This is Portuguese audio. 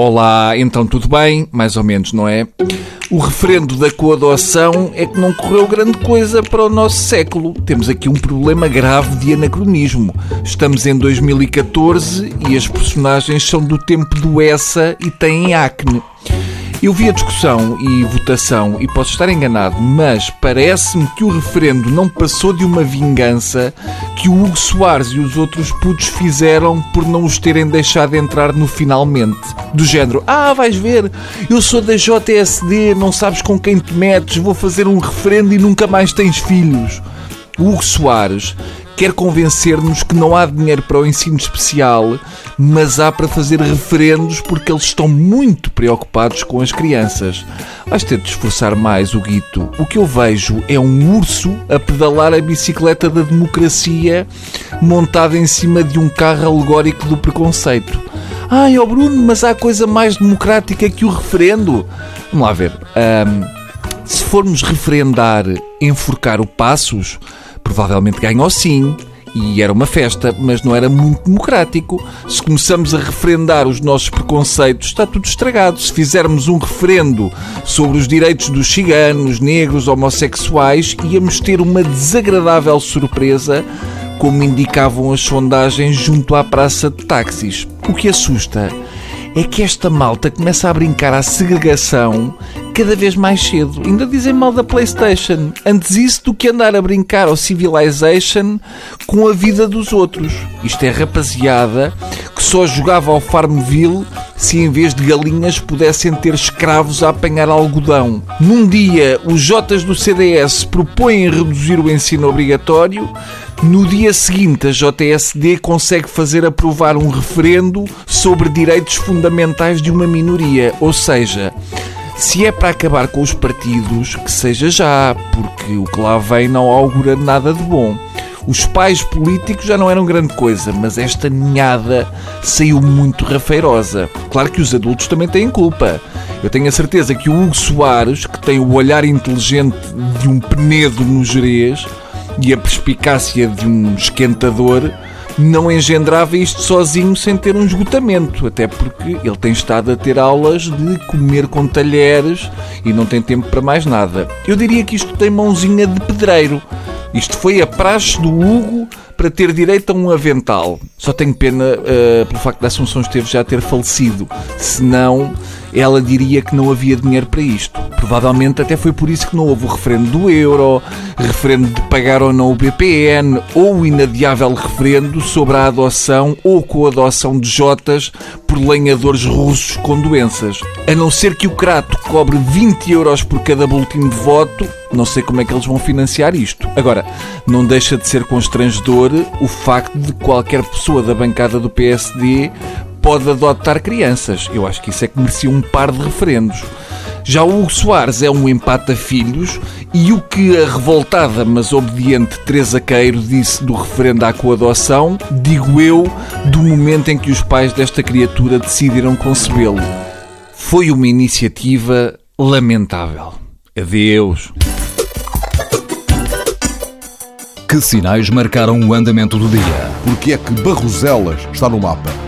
Olá, então tudo bem? Mais ou menos, não é? O referendo da coadoção é que não correu grande coisa para o nosso século. Temos aqui um problema grave de anacronismo. Estamos em 2014 e as personagens são do tempo do Essa e têm acne. Eu vi a discussão e votação e posso estar enganado, mas parece-me que o referendo não passou de uma vingança que o Hugo Soares e os outros putos fizeram por não os terem deixado entrar no finalmente. Do género, ah, vais ver, eu sou da JSD, não sabes com quem te metes, vou fazer um referendo e nunca mais tens filhos. O Hugo Soares quer convencer-nos que não há dinheiro para o ensino especial, mas há para fazer referendos porque eles estão muito preocupados com as crianças. Vais ter de esforçar mais o guito. O que eu vejo é um urso a pedalar a bicicleta da democracia montada em cima de um carro alegórico do preconceito. Ai, ó oh Bruno, mas há coisa mais democrática que o referendo? Vamos lá ver. Um, se formos referendar enforcar o Passos, provavelmente ganhou sim. E era uma festa, mas não era muito democrático. Se começamos a referendar os nossos preconceitos, está tudo estragado. Se fizermos um referendo sobre os direitos dos ciganos, negros, homossexuais, íamos ter uma desagradável surpresa, como indicavam as sondagens junto à praça de táxis. O que assusta é que esta malta começa a brincar à segregação cada vez mais cedo. Ainda dizem mal da PlayStation. Antes isso do que andar a brincar ao Civilization com a vida dos outros. Isto é rapaziada que só jogava ao Farmville se em vez de galinhas pudessem ter escravos a apanhar algodão. Num dia, os Jotas do CDS propõem reduzir o ensino obrigatório. No dia seguinte, a JSD consegue fazer aprovar um referendo sobre direitos fundamentais de uma minoria. Ou seja, se é para acabar com os partidos, que seja já, porque o que lá vem não augura nada de bom. Os pais políticos já não eram grande coisa, mas esta ninhada saiu muito rafeirosa. Claro que os adultos também têm culpa. Eu tenho a certeza que o Hugo Soares, que tem o olhar inteligente de um penedo no gerês e a perspicácia de um esquentador, não engendrava isto sozinho sem ter um esgotamento, até porque ele tem estado a ter aulas de comer com talheres e não tem tempo para mais nada. Eu diria que isto tem mãozinha de pedreiro. Isto foi a praxe do Hugo para ter direito a um avental. Só tenho pena uh, pelo facto da Assunção Esteves já ter falecido. Senão, ela diria que não havia dinheiro para isto. Provavelmente até foi por isso que não houve o referendo do euro, referendo de pagar ou não o BPN, ou o inadiável referendo sobre a adoção ou coadoção de Jotas por lenhadores russos com doenças. A não ser que o Crato cobre 20 euros por cada boletim de voto, não sei como é que eles vão financiar isto. Agora, não deixa de ser constrangedor o facto de qualquer pessoa da bancada do PSD pode adotar crianças. Eu acho que isso é que merecia um par de referendos. Já o Hugo Soares é um empata-filhos e o que a revoltada, mas obediente Teresa Queiro disse do referendo à coadoção, digo eu, do momento em que os pais desta criatura decidiram concebê-lo. Foi uma iniciativa lamentável. Adeus. Que sinais marcaram o andamento do dia? Porque é que Barroselas está no mapa?